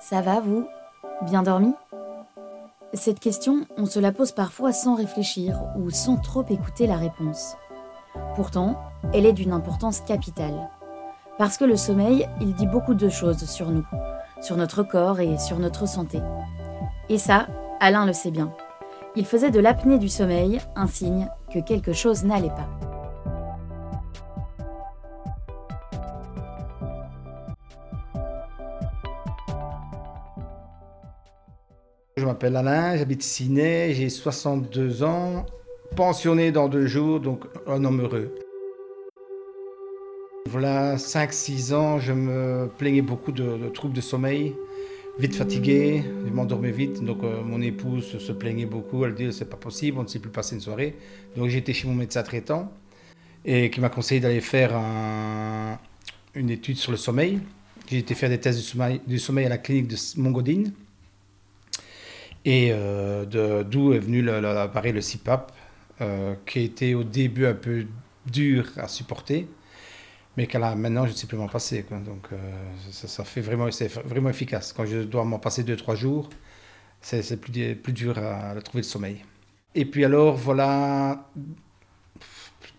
Ça va, vous? Bien dormi? Cette question, on se la pose parfois sans réfléchir ou sans trop écouter la réponse. Pourtant, elle est d'une importance capitale. Parce que le sommeil, il dit beaucoup de choses sur nous, sur notre corps et sur notre santé. Et ça, Alain le sait bien. Il faisait de l'apnée du sommeil un signe que quelque chose n'allait pas. Je m'appelle Alain, j'habite Ciné, j'ai 62 ans, pensionné dans deux jours, donc un homme heureux. Voilà 5-6 ans, je me plaignais beaucoup de, troubles de sommeil, vite fatigué, je m'endormais vite, donc euh, mon épouse se plaignait beaucoup, elle dit c'est pas possible, on ne sait plus passer une soirée. Donc j'étais chez mon médecin traitant et qui m'a conseillé d'aller faire une étude sur le sommeil. J'ai été faire des tests du sommeil, à la clinique de Mongodine. Et euh, d'où est venu l'appareil, le, CPAP, euh, qui été au début un peu dur à supporter, mais qu'à maintenant, je ne sais plus m'en passer. Donc, euh, ça, fait vraiment, c'est vraiment efficace. Quand je dois m'en passer 2-3 jours, c'est plus, plus dur à, trouver le sommeil. Et puis alors, voilà,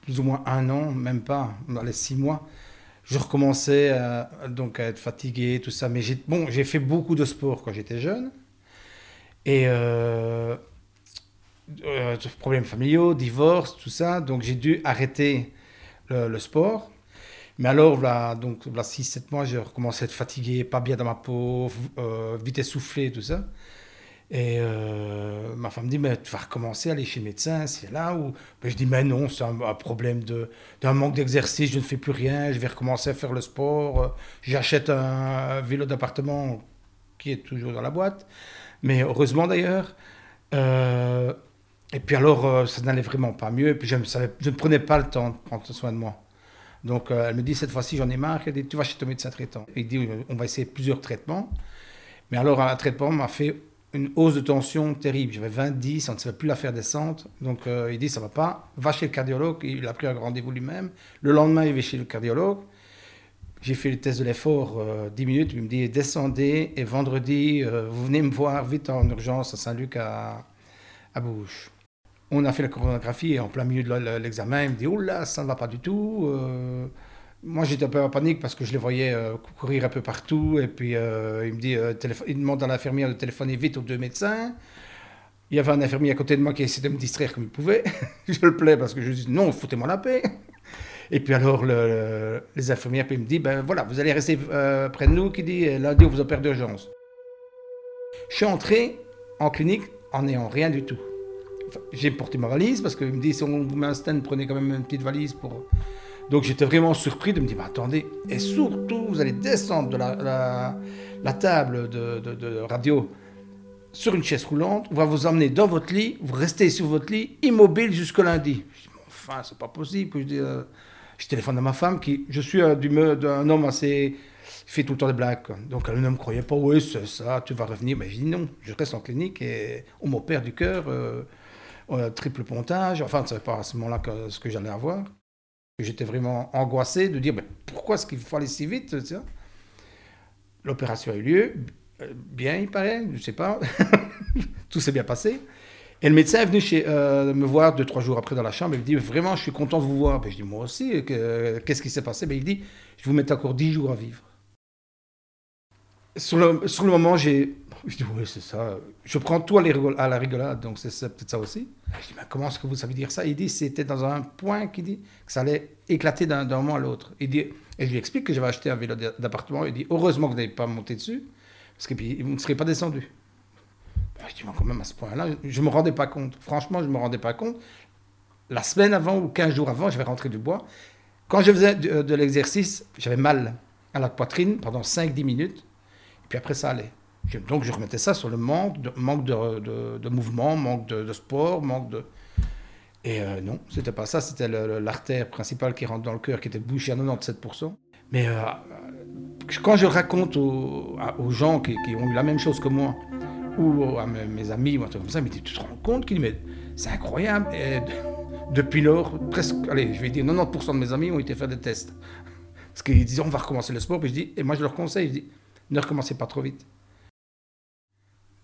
plus ou moins un an, même pas, les 6 mois, je recommençais donc à être fatigué, tout ça. Mais j'ai bon, fait beaucoup de sport quand j'étais jeune. Et euh, euh, problèmes familiaux, divorce, tout ça. Donc j'ai dû arrêter le, sport. Mais alors, là, donc, là 6-7 mois, j'ai recommencé à être fatigué, pas bien dans ma peau, euh, vite essoufflé, tout ça. Et euh, ma femme me dit, mais tu vas recommencer à aller chez le médecin, c'est là où... je dis, mais non, c'est un, problème d'un manque d'exercice, je ne fais plus rien, je vais recommencer à faire le sport. J'achète un vélo d'appartement qui est toujours dans la boîte mais heureusement d'ailleurs. Euh, et puis alors, euh, ça n'allait vraiment pas mieux, et puis je ne prenais pas le temps de prendre soin de moi. Donc euh, elle me dit, cette fois-ci j'en ai marre, elle dit, tu vas chez ton médecin traitant. Il dit, on va essayer plusieurs traitements. Mais alors un traitement m'a fait une hausse de tension terrible. J'avais 20, 10, on ne savait plus la faire descendre. Donc il dit, ça va pas, va chez le cardiologue. Il a pris un rendez-vous lui-même. Le lendemain, il va chez le cardiologue. J'ai fait le test de l'effort 10 euh, minutes. Il me dit descendez et vendredi, euh, vous venez me voir vite en urgence à Saint-Luc à, à Bouche. On a fait la coronographie et en plein milieu de l'examen, il me dit oh là, ça ne va pas du tout. Euh, moi, j'étais un peu en panique parce que je les voyais courir un peu partout. Et puis, il me dit il demande à l'infirmière de téléphoner vite aux deux médecins. Il y avait un infirmier à côté de moi qui essayait de me distraire comme il pouvait. je le plais parce que je dis non, foutez-moi la paix. Et puis alors, les infirmières puis me disent, ben voilà, vous allez rester euh, près de nous, qui dit, lundi, on vous opère d'urgence. Je suis entré en clinique en n'ayant rien du tout. J'ai porté ma valise, parce qu'il me dit, si on vous met un stand, prenez quand même une petite valise pour... Donc j'étais vraiment surpris de me dire, mais attendez, et surtout, vous allez descendre de la, table de, radio sur une chaise roulante, on va vous emmener dans votre lit, vous restez sur votre lit, immobile jusqu'au lundi. Je dis, enfin, c'est pas possible. Je dis, euh, je téléphone à ma femme, qui, je suis d'un homme assez. fait tout le temps des blagues. Donc elle ne me croyait pas, oui, c'est ça, tu vas revenir. Mais j'ai dit non, je reste en clinique et on m'opère du cœur, euh, triple pontage. Enfin, ce pas à ce moment-là que, ce que j'allais avoir. J'étais vraiment angoissé de dire mais pourquoi est-ce qu'il faut aller si vite L'opération a eu lieu, euh, bien il paraît, je ne sais pas. tout s'est bien passé. Et le médecin est venu chez, euh, me voir deux, trois jours après dans la chambre. Il me dit Vraiment, je suis content de vous voir. Ben, je dis Moi aussi, qu'est-ce qui s'est passé? Ben, Il dit Je vous mets encore dix jours à vivre. Sur le moment, j'ai. Je dis Oui, c'est ça. Je prends tout à, la rigolade, donc c'est peut-être ça aussi. Je dis Mais comment est-ce que vous savez dire ça? Il dit C'était dans un point qui dit que ça allait éclater d'un moment à l'autre. Et je lui explique que j'avais acheté un vélo d'appartement. Il dit Heureusement que vous n'avez pas monté dessus, parce que puis, vous ne serez pas descendu. Ah, je dis, quand même, à ce point-là, je ne me rendais pas compte. Franchement, je ne me rendais pas compte. La semaine avant ou 15 jours avant, je vais rentrer du bois. Quand je faisais de, euh, l'exercice, j'avais mal à la poitrine pendant 5-10 minutes. Et puis après, ça allait. Donc, je remettais ça sur le manque de, manque de, mouvement, manque de, sport, manque de... Et euh, non, c'était pas ça. C'était l'artère principale qui rentre dans le cœur, qui était bouchée à 97%. Mais euh, quand je raconte aux, gens qui, ont eu la même chose que moi, ou à mes, amis ou un truc comme ça, mais tu te rends compte qu'il mais c'est incroyable. Depuis lors, presque, allez, je vais dire 90% de mes amis ont été faire des tests. Parce qu'ils disaient, on va recommencer le sport. Puis je dis, et moi je leur conseille, je dis, ne recommencez pas trop vite.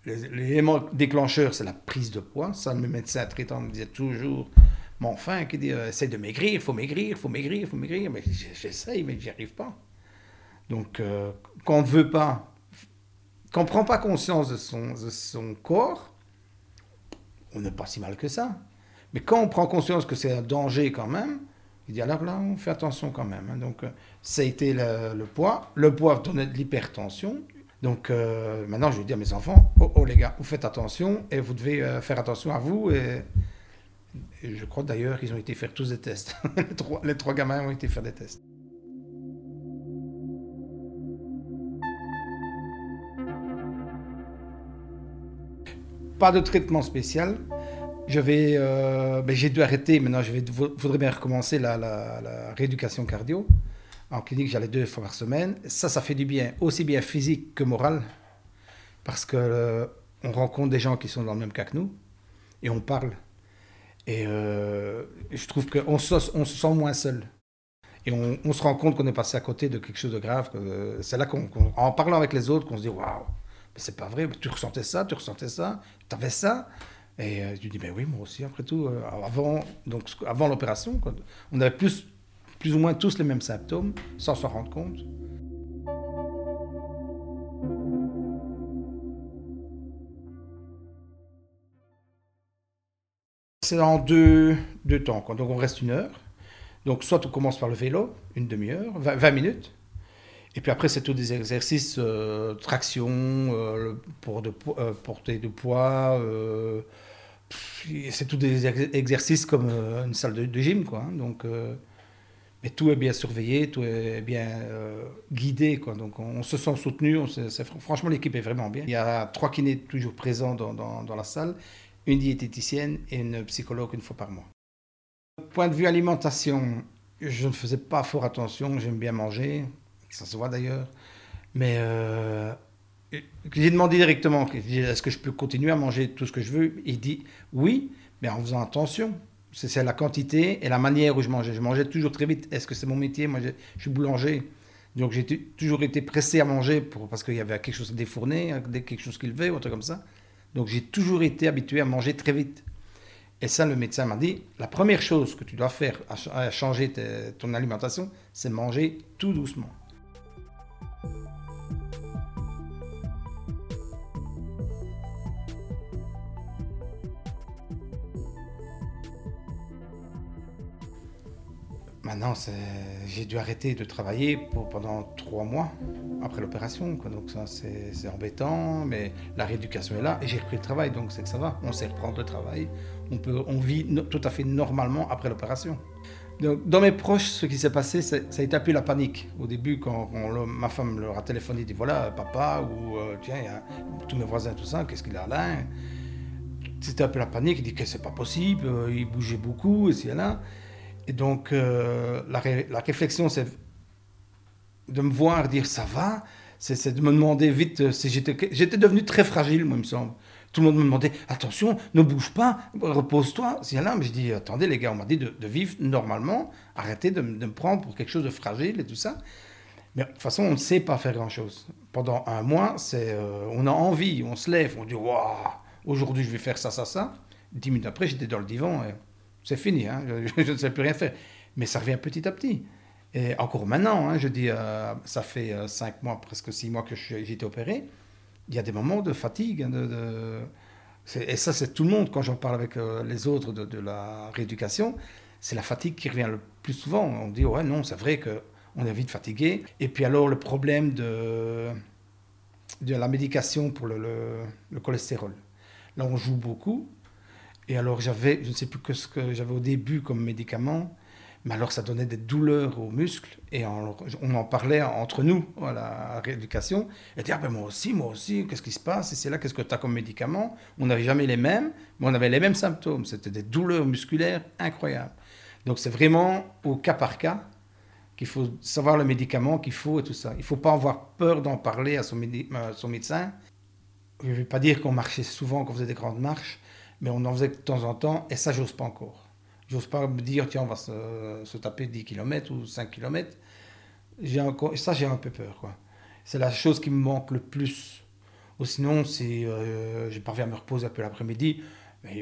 L'élément déclencheur, c'est la prise de poids. Ça, mes médecins traitants me disaient toujours, mais enfin, qui dit, euh, essaie de maigrir, il faut maigrir, il faut maigrir, il faut maigrir. Mais j'essaye, mais j'y arrive pas. Donc, euh, quand on ne veut pas, quand on ne prend pas conscience de son, corps, on n'est pas si mal que ça. Mais quand on prend conscience que c'est un danger quand même, il dit alors là, on fait attention quand même. Hein. Donc, euh, ça a été le, poids. Le poids donnait de l'hypertension. Donc, euh, maintenant, je dire à mes enfants oh, oh, les gars, vous faites attention et vous devez euh, faire attention à vous. Et, je crois d'ailleurs qu'ils ont été faire tous des tests. les, trois, gamins ont été faire des tests. Pas de traitement spécial. Je vais, euh, ben, j'ai dû arrêter. Maintenant, je vais, voudrais bien recommencer la, rééducation cardio. En clinique, j'allais deux fois par semaine. Ça, ça fait du bien, aussi bien physique que moral, parce que euh, on rencontre des gens qui sont dans le même cas que nous et on parle. Et euh, je trouve qu'on se, on se sent moins seul. Et on, se rend compte qu'on est passé à côté de quelque chose de grave. C'est là qu'en parlant avec les autres qu'on se dit waouh, c'est pas vrai, tu ressentais ça, tu ressentais ça, tu avais ça. Et euh, je dis, ben oui, moi aussi, après tout, euh, avant, donc, avant l'opération, on avait plus, plus ou moins tous les mêmes symptômes, sans s'en rendre compte. C'est en deux, deux temps. Donc on reste une heure. Donc soit on commence par le vélo, une demi-heure, 20, minutes. Et puis après, c'est tous des exercices, euh, traction, euh, pour de, portée de poids, c'est tous des exercices comme euh, une salle de, gym, quoi. Hein. euh, mais tout est bien surveillé, tout est bien euh, guidé, quoi. Donc, on, se sent soutenu. On franchement, l'équipe est vraiment bien. Il y a trois kinés toujours présents dans, dans, la salle, une diététicienne et une psychologue une fois par mois. Point de vue alimentation, je ne faisais pas fort attention. J'aime bien manger, ça se voit d'ailleurs, mais j'ai demandé directement, est-ce que je peux continuer à manger tout ce que je veux? Il dit oui, mais en faisant attention. C'est la quantité et la manière où je mangeais. Je mangeais toujours très vite. Est-ce que c'est mon métier? Moi, je, suis boulanger. Donc j'ai toujours été pressé à manger pour, parce qu'il y avait quelque chose à défourner, quelque chose qui levait, ou autre comme ça. Donc j'ai toujours été habitué à manger très vite. Et ça, le médecin m'a dit, la première chose que tu dois faire à, changer ton alimentation, c'est manger tout doucement. Maintenant, j'ai dû arrêter de travailler pendant trois mois après l'opération. Donc ça, c'est embêtant, mais la rééducation est là et j'ai repris le travail, donc c'est que ça va. On sait reprendre le travail. On, peut, on vit tout à fait normalement après l'opération. Dans mes proches, ce qui s'est passé, ça a été un peu la panique. Au début, quand, ma femme leur a téléphoné, dit voilà, papa, ou euh, tiens, tous mes voisins, tout ça, qu'est-ce qu'il a là C'était un peu la panique. Il dit que c'est pas possible, euh, il bougeait beaucoup, et c'est là. Et donc, euh, la, réflexion, c'est de me voir dire ça va, c'est de me demander vite euh, si j'étais. Devenu très fragile, moi, il me semble. Tout le monde me demandait attention, ne bouge pas, repose-toi. C'est là, mais je dis attendez, les gars, on m'a dit de, vivre normalement, arrêtez de, me prendre pour quelque chose de fragile et tout ça. Mais de toute façon, on ne sait pas faire grand-chose. Pendant un mois, c'est, euh, on a envie, on se lève, on dit waouh, aujourd'hui je vais faire ça, ça, ça. Dix minutes après, j'étais dans le divan. C'est fini, hein, je, ne sais plus rien faire. Mais ça revient petit à petit. Et encore maintenant, hein, je dis, euh, ça fait euh, cinq mois, presque six mois que j'ai été opéré. Il y a des moments de fatigue. Hein, de, Et ça, c'est tout le monde. Quand j'en parle avec euh, les autres de, la rééducation, c'est la fatigue qui revient le plus souvent. On dit, ouais, non, c'est vrai qu'on est vite fatigué. Et puis alors, le problème de, la médication pour le cholestérol. Là, on joue beaucoup. Et alors j'avais, je ne sais plus que ce que j'avais au début comme médicament, mais alors ça donnait des douleurs aux muscles et on, en parlait entre nous à la rééducation. Et dire, ah ben moi aussi, moi aussi, qu'est-ce qui se passe Et c'est là, qu'est-ce que tu as comme médicament? On n'avait jamais les mêmes, mais on avait les mêmes symptômes. C'était des douleurs musculaires incroyables. Donc c'est vraiment au cas par cas qu'il faut savoir le médicament qu'il faut et tout ça. Il ne faut pas avoir peur d'en parler à son, médecin. Je ne vais pas dire qu'on marchait souvent, qu'on faisait des grandes marches, mais on en faisait de temps en temps, et ça, j'ose pas encore. J'ose pas me dire, tiens, on va se, taper 10 km ou 5 km. J'ai encore, ça, j'ai un peu peur. C'est la chose qui me manque le plus. Ou sinon, si euh, j'ai parviens à me reposer un peu l'après-midi,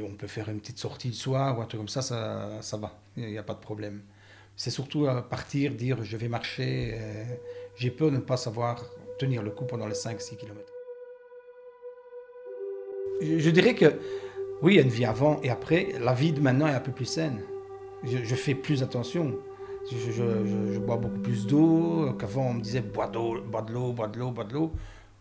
on peut faire une petite sortie le soir ou un truc comme ça, ça, ça va. Il n'y a pas de problème. C'est surtout à partir, dire je vais marcher. Euh, j'ai peur de ne pas savoir tenir le coup pendant les 5-6 km. Je, dirais que oui, il y a une vie avant et après. La vie de maintenant est un peu plus saine. Je, fais plus attention. Je, bois beaucoup plus d'eau. Qu'avant, on me disait bois d'eau, bois de l'eau, bois de l'eau, bois de l'eau.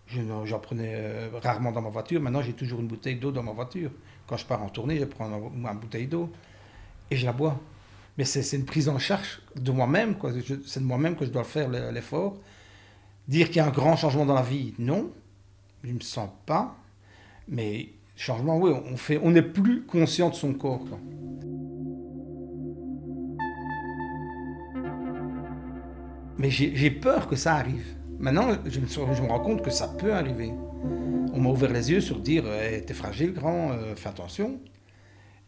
J'en prenais euh, rarement dans ma voiture. Maintenant, j'ai toujours une bouteille d'eau dans ma voiture. Quand je pars en tournée, je prends ma bouteille d'eau et je la bois. Mais c'est une prise en charge de moi-même. C'est de moi-même que je dois faire l'effort. Dire qu'il y a un grand changement dans la vie, non. Je ne me sens pas. Mais changement, oui, on fait, on n'est plus conscient de son corps. Mais j'ai peur que ça arrive. Maintenant, je me, je rends compte que ça peut arriver. On m'a ouvert les yeux sur dire hey, T'es fragile, grand, euh, fais attention.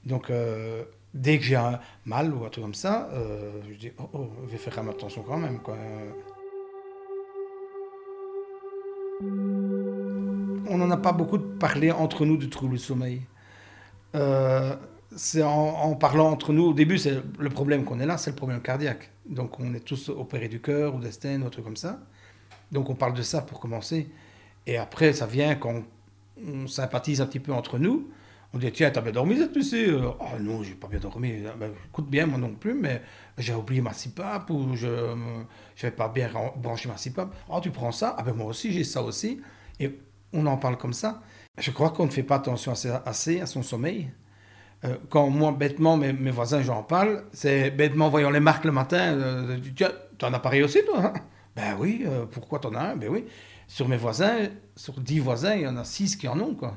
Donc, euh, dès que j'ai un mal ou un truc comme ça, euh, je dis Oh, oh je vais faire attention quand même. On n'en a pas beaucoup parlé entre nous du trouble du sommeil. c'est en, parlant entre nous, au début, c'est le problème qu'on est là, c'est le problème cardiaque. Donc, on est tous opérés du cœur ou d'estène ou un truc comme ça. Donc on parle de ça pour commencer. Et après, ça vient quand on, sympathise un petit peu entre nous. On dit, tiens, t'as bien dormi cette nuit Ah oh, non, j'ai pas bien dormi. Ah, ben, écoute bien, moi non plus, mais j'ai oublié ma CPAP ou je n'avais pas bien branché ma CPAP. Ah, tu prends ça? Ah ben moi aussi, j'ai ça aussi. On en parle comme ça. Je crois qu'on ne fait pas attention assez, à son sommeil. Euh, quand moi, bêtement, mes, voisins, j'en parle, c'est bêtement, voyant les marques le matin, euh, tiens, tu as un appareil aussi, toi hein? Ben oui, euh, pourquoi t'en as un? Ben oui. Sur mes voisins, sur dix voisins, il y en a six qui en ont, quoi.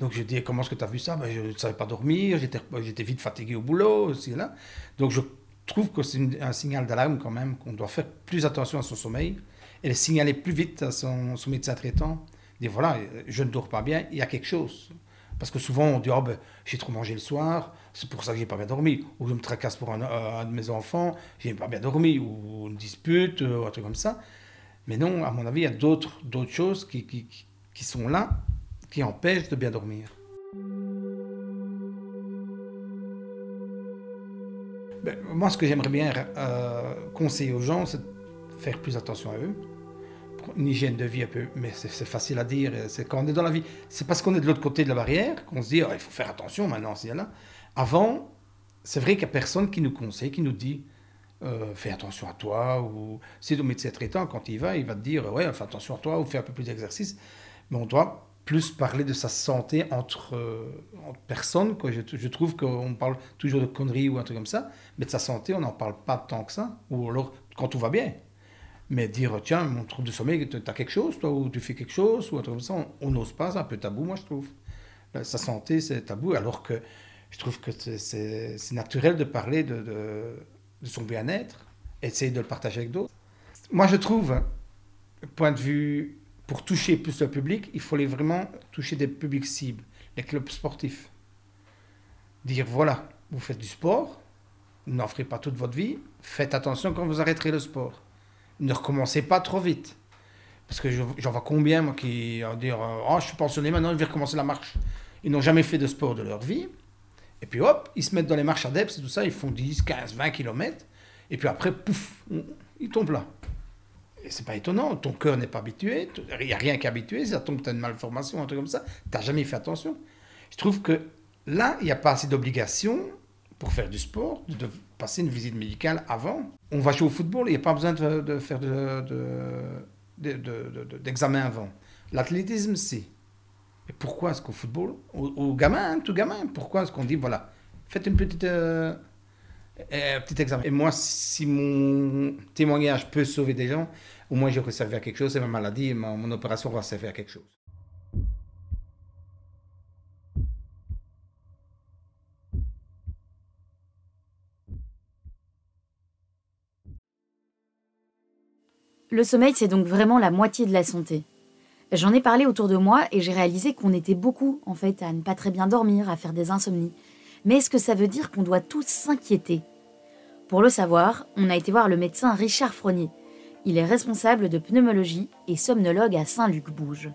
Donc je dis, comment est-ce que tu as vu ça? Ben, Je ne savais pas dormir, j'étais vite fatigué au boulot, aussi là. Donc je trouve que c'est un signal d'alarme quand même, qu'on doit faire plus attention à son sommeil et le signaler plus vite à son, son médecin traitant. Voilà, je ne dors pas bien, il y a quelque chose. Parce que souvent, on dit, oh, ben, j'ai trop mangé le soir, c'est pour ça que j'ai pas bien dormi. Ou je me tracasse pour un, de mes enfants, j'ai pas bien dormi. Ou une dispute, ou un truc comme ça. Mais non, à mon avis, il y a d'autres, d'autres choses qui, qui, qui, sont là, qui empêchent de bien dormir. Ben, moi, ce que j'aimerais bien euh, conseiller aux gens, c'est de faire plus attention à eux une hygiène de vie un peu, mais c'est facile à dire. C'est quand on est dans la vie, c'est parce qu'on est de l'autre côté de la barrière qu'on se dit oh, il faut faire attention maintenant. là. Avant, c'est vrai qu'il n'y a personne qui nous conseille, qui nous dit euh, fais attention à toi. Ou si le médecin traitant, quand il va, il va te dire ouais, fais attention à toi ou fais un peu plus d'exercice. Mais on doit plus parler de sa santé entre, euh, personnes. Je, je trouve qu'on parle toujours de conneries ou un truc comme ça, mais de sa santé, on n'en parle pas tant que ça. Ou alors quand tout va bien. Mais dire, tiens, mon trouble de sommeil, tu as quelque chose, toi, ou tu fais quelque chose, ou un truc comme ça, on n'ose pas, c'est un peu tabou, moi, je trouve. Ben, sa santé, c'est tabou, alors que je trouve que c'est naturel de parler de, son bien-être, essayer de le partager avec d'autres. Moi, je trouve, point de vue, pour toucher plus le public, il fallait vraiment toucher des publics cibles, les clubs sportifs. Dire, voilà, vous faites du sport, n'en ferez pas toute votre vie, faites attention quand vous arrêterez le sport ne recommencez pas trop vite. Parce que j'en vois combien, moi, qui vont dire Oh, je suis pensionné, maintenant je vais recommencer la marche. Ils n'ont jamais fait de sport de leur vie. Et puis hop, ils se mettent dans les marches adeptes et tout ça, ils font 10, 15, 20 km. Et puis après, pouf, ils tombent là. Et c'est pas étonnant, ton cœur n'est pas habitué, il n'y a rien qui est habitué, ça tombe, tu as une malformation, un truc comme ça, tu n'as jamais fait attention. Je trouve que là, il n'y a pas assez d'obligation pour faire du sport, de passer une visite médicale avant. On va jouer au football, il n'y a pas besoin de, faire d'examen de, avant. L'athlétisme, c'est. Et pourquoi est-ce qu'au football, au, gamin, tout gamin, pourquoi est-ce qu'on dit, voilà, faites une petite, euh, un petit examen. Et moi, si mon témoignage peut sauver des gens, au moins j'aurais servi à quelque chose, et ma maladie, mon opération va servir à quelque chose. Le sommeil, c'est donc vraiment la moitié de la santé. J'en ai parlé autour de moi et j'ai réalisé qu'on était beaucoup, en fait, à ne pas très bien dormir, à faire des insomnies. Mais est-ce que ça veut dire qu'on doit tous s'inquiéter? Pour le savoir, on a été voir le médecin Richard Fronier. Il est responsable de pneumologie et somnologue à Saint-Luc-Bouge.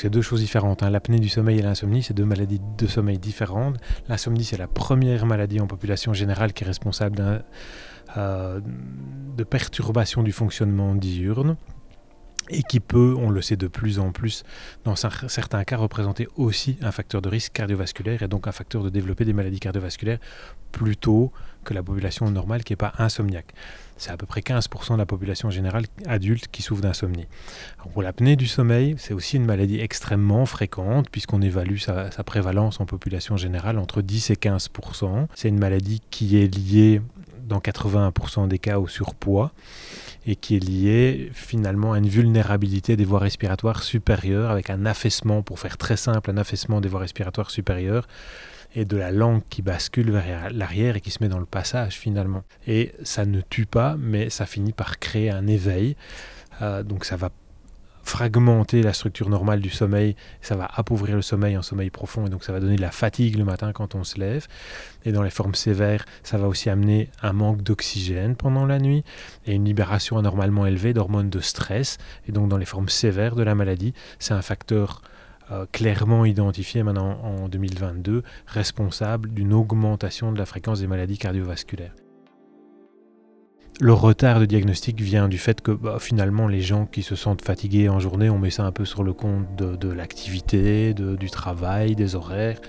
C'est deux choses différentes. Hein. L'apnée du sommeil et l'insomnie, c'est deux maladies de sommeil différentes. L'insomnie, c'est la première maladie en population générale qui est responsable euh, de perturbation du fonctionnement diurne et qui peut, on le sait de plus en plus, dans certains cas, représenter aussi un facteur de risque cardiovasculaire et donc un facteur de développer des maladies cardiovasculaires plus tôt que la population normale qui n'est pas insomniaque. C'est à peu près 15% de la population générale adulte qui souffre d'insomnie. Pour l'apnée du sommeil, c'est aussi une maladie extrêmement fréquente puisqu'on évalue sa, sa, prévalence en population générale entre 10 et 15%. C'est une maladie qui est liée dans 81% des cas au surpoids et qui est liée finalement à une vulnérabilité des voies respiratoires supérieures avec un affaissement, pour faire très simple, un affaissement des voies respiratoires supérieures et de la langue qui bascule vers l'arrière et qui se met dans le passage finalement. Et ça ne tue pas, mais ça finit par créer un éveil. Euh, donc ça va fragmenter la structure normale du sommeil, ça va appauvrir le sommeil en sommeil profond, et donc ça va donner de la fatigue le matin quand on se lève. Et dans les formes sévères, ça va aussi amener un manque d'oxygène pendant la nuit et une libération anormalement élevée d'hormones de stress. Et donc dans les formes sévères de la maladie, c'est un facteur euh, clairement identifié maintenant en 2022, responsable d'une augmentation de la fréquence des maladies cardiovasculaires. Le retard de diagnostic vient du fait que bah, finalement les gens qui se sentent fatigués en journée, on met ça un peu sur le compte de, l'activité, du travail, des horaires,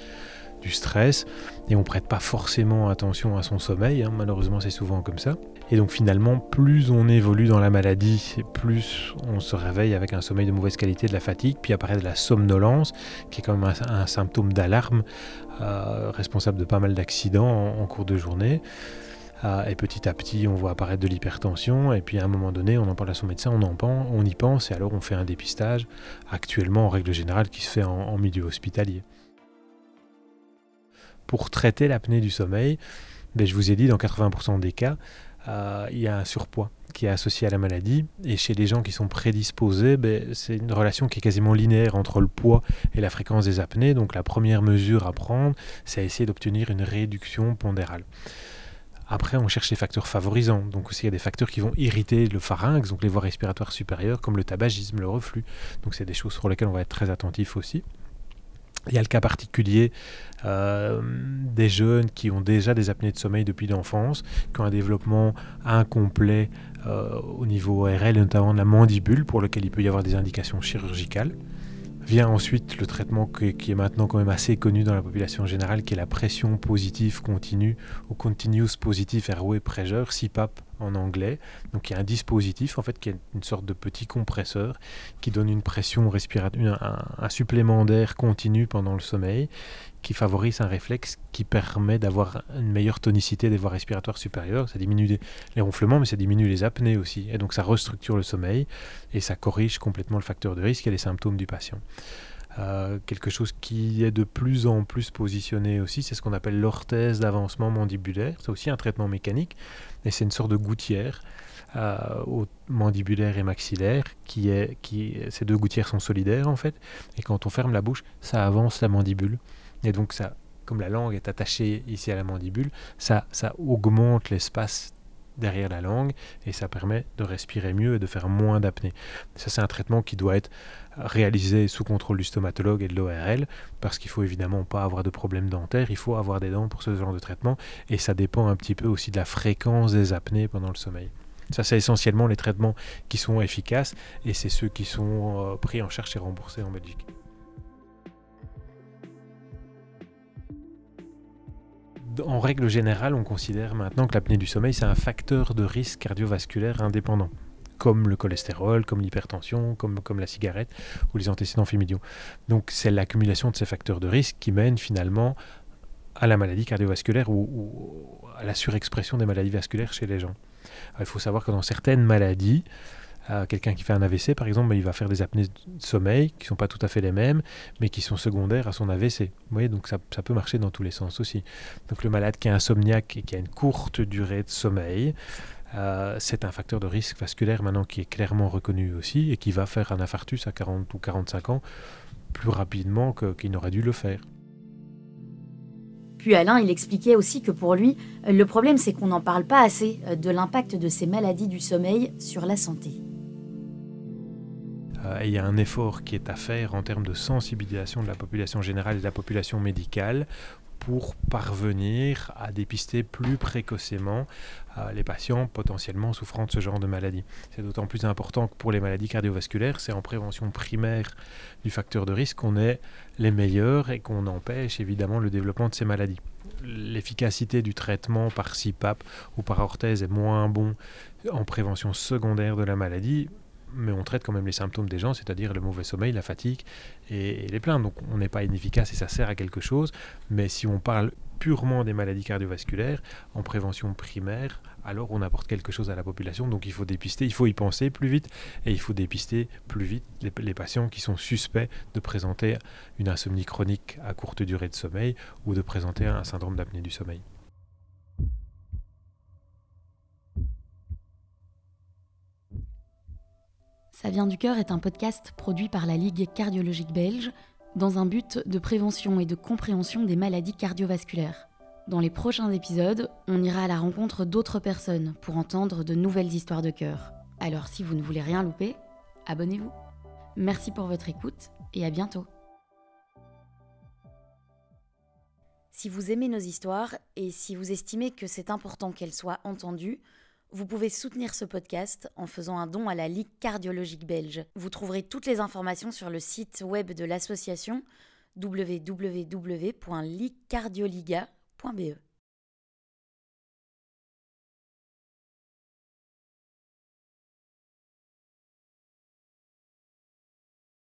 du stress, et on prête pas forcément attention à son sommeil, hein. malheureusement c'est souvent comme ça. Et donc finalement, plus on évolue dans la maladie, plus on se réveille avec un sommeil de mauvaise qualité, de la fatigue, puis apparaît de la somnolence, qui est quand même un, symptôme d'alarme, euh, responsable de pas mal d'accidents en, cours de journée. Euh, et petit à petit, on voit apparaître de l'hypertension, et puis à un moment donné, on en parle à son médecin, on, en pense, on y pense, et alors on fait un dépistage, actuellement en règle générale, qui se fait en, milieu hospitalier. Pour traiter l'apnée du sommeil, ben, je vous ai dit, dans 80% des cas, euh, il y a un surpoids qui est associé à la maladie. Et chez les gens qui sont prédisposés, ben, c'est une relation qui est quasiment linéaire entre le poids et la fréquence des apnées. Donc la première mesure à prendre, c'est essayer d'obtenir une réduction pondérale. Après, on cherche les facteurs favorisants. Donc aussi, il y a des facteurs qui vont irriter le pharynx, donc les voies respiratoires supérieures, comme le tabagisme, le reflux. Donc c'est des choses sur lesquelles on va être très attentif aussi. Il y a le cas particulier euh, des jeunes qui ont déjà des apnées de sommeil depuis l'enfance, qui ont un développement incomplet euh, au niveau ORL, notamment de la mandibule, pour lequel il peut y avoir des indications chirurgicales. Vient ensuite le traitement qui est maintenant quand même assez connu dans la population générale, qui est la pression positive continue ou continuous positive airway pressure, CPAP en anglais. Donc il y a un dispositif en fait qui est une sorte de petit compresseur qui donne une pression respiratoire, un, supplément d'air continu pendant le sommeil, qui favorise un réflexe qui permet d'avoir une meilleure tonicité des voies respiratoires supérieures. Ça diminue les ronflements, mais ça diminue les apnées aussi. Et donc ça restructure le sommeil et ça corrige complètement le facteur de risque et les symptômes du patient. Euh, quelque chose qui est de plus en plus positionné aussi, c'est ce qu'on appelle l'orthèse d'avancement mandibulaire. C'est aussi un traitement mécanique, et c'est une sorte de gouttière euh, mandibulaire et maxillaire qui est, qui, ces deux gouttières sont solidaires en fait, et quand on ferme la bouche, ça avance la mandibule, et donc ça, comme la langue est attachée ici à la mandibule, ça, ça augmente l'espace derrière la langue et ça permet de respirer mieux et de faire moins d'apnée. Ça c'est un traitement qui doit être réalisé sous contrôle du stomatologue et de l'ORL parce qu'il faut évidemment pas avoir de problème dentaire, il faut avoir des dents pour ce genre de traitement et ça dépend un petit peu aussi de la fréquence des apnées pendant le sommeil. Ça, c'est essentiellement les traitements qui sont efficaces et c'est ceux qui sont euh, pris en charge et remboursés en Belgique. En règle générale, on considère maintenant que l'apnée du sommeil, c'est un facteur de risque cardiovasculaire indépendant, comme le cholestérol, comme l'hypertension, comme, la cigarette ou les antécédents familiaux. Donc c'est l'accumulation de ces facteurs de risque qui mène finalement à la maladie cardiovasculaire ou, à la surexpression des maladies vasculaires chez les gens. il faut savoir que dans certaines maladies, quelqu'un qui fait un AVC, par exemple, il va faire des apnées de sommeil qui ne sont pas tout à fait les mêmes, mais qui sont secondaires à son AVC. Vous voyez, donc ça, peut marcher dans tous les sens aussi. Donc le malade qui est insomniaque et qui a une courte durée de sommeil, euh, c'est un facteur de risque vasculaire maintenant qui est clairement reconnu aussi et qui va faire un infarctus à 40 ou 45 ans plus rapidement qu'il n'aurait dû le faire. Puis Alain, il expliquait aussi que pour lui, le problème c'est qu'on n'en parle pas assez euh, de l'impact de ces maladies du sommeil sur la santé. Euh, il y a un effort qui est à faire en termes de sensibilisation de la population générale et de la population médicale pour parvenir à dépister plus précocement euh, les patients potentiellement souffrant de ce genre de maladie. C'est d'autant plus important que pour les maladies cardiovasculaires, c'est en prévention primaire du facteur de risque qu'on est les meilleurs et qu'on empêche évidemment le développement de ces maladies. L'efficacité du traitement par CPAP ou par orthèse est moins bon en prévention secondaire de la maladie, mais on traite quand même les symptômes des gens, c'est-à-dire le mauvais sommeil, la fatigue et, les plaintes. Donc on n'est pas inefficace et ça sert à quelque chose. Mais si on parle purement des maladies cardiovasculaires, en prévention primaire, alors on apporte quelque chose à la population. Donc il faut dépister, il faut y penser plus vite et il faut dépister plus vite les, les patients qui sont suspects de présenter une insomnie chronique à courte durée de sommeil ou de présenter un syndrome d'apnée du sommeil. Ça vient du cœur est un podcast produit par la Ligue cardiologique belge dans un but de prévention et de compréhension des maladies cardiovasculaires. Dans les prochains épisodes, on ira à la rencontre d'autres personnes pour entendre de nouvelles histoires de cœur. Alors si vous ne voulez rien louper, abonnez-vous. Merci pour votre écoute et à bientôt. Si vous aimez nos histoires et si vous estimez que c'est important qu'elles soient entendues, vous pouvez soutenir ce podcast en faisant un don à la Ligue cardiologique belge. Vous trouverez toutes les informations sur le site web de l'association www.liguecardioliga.be.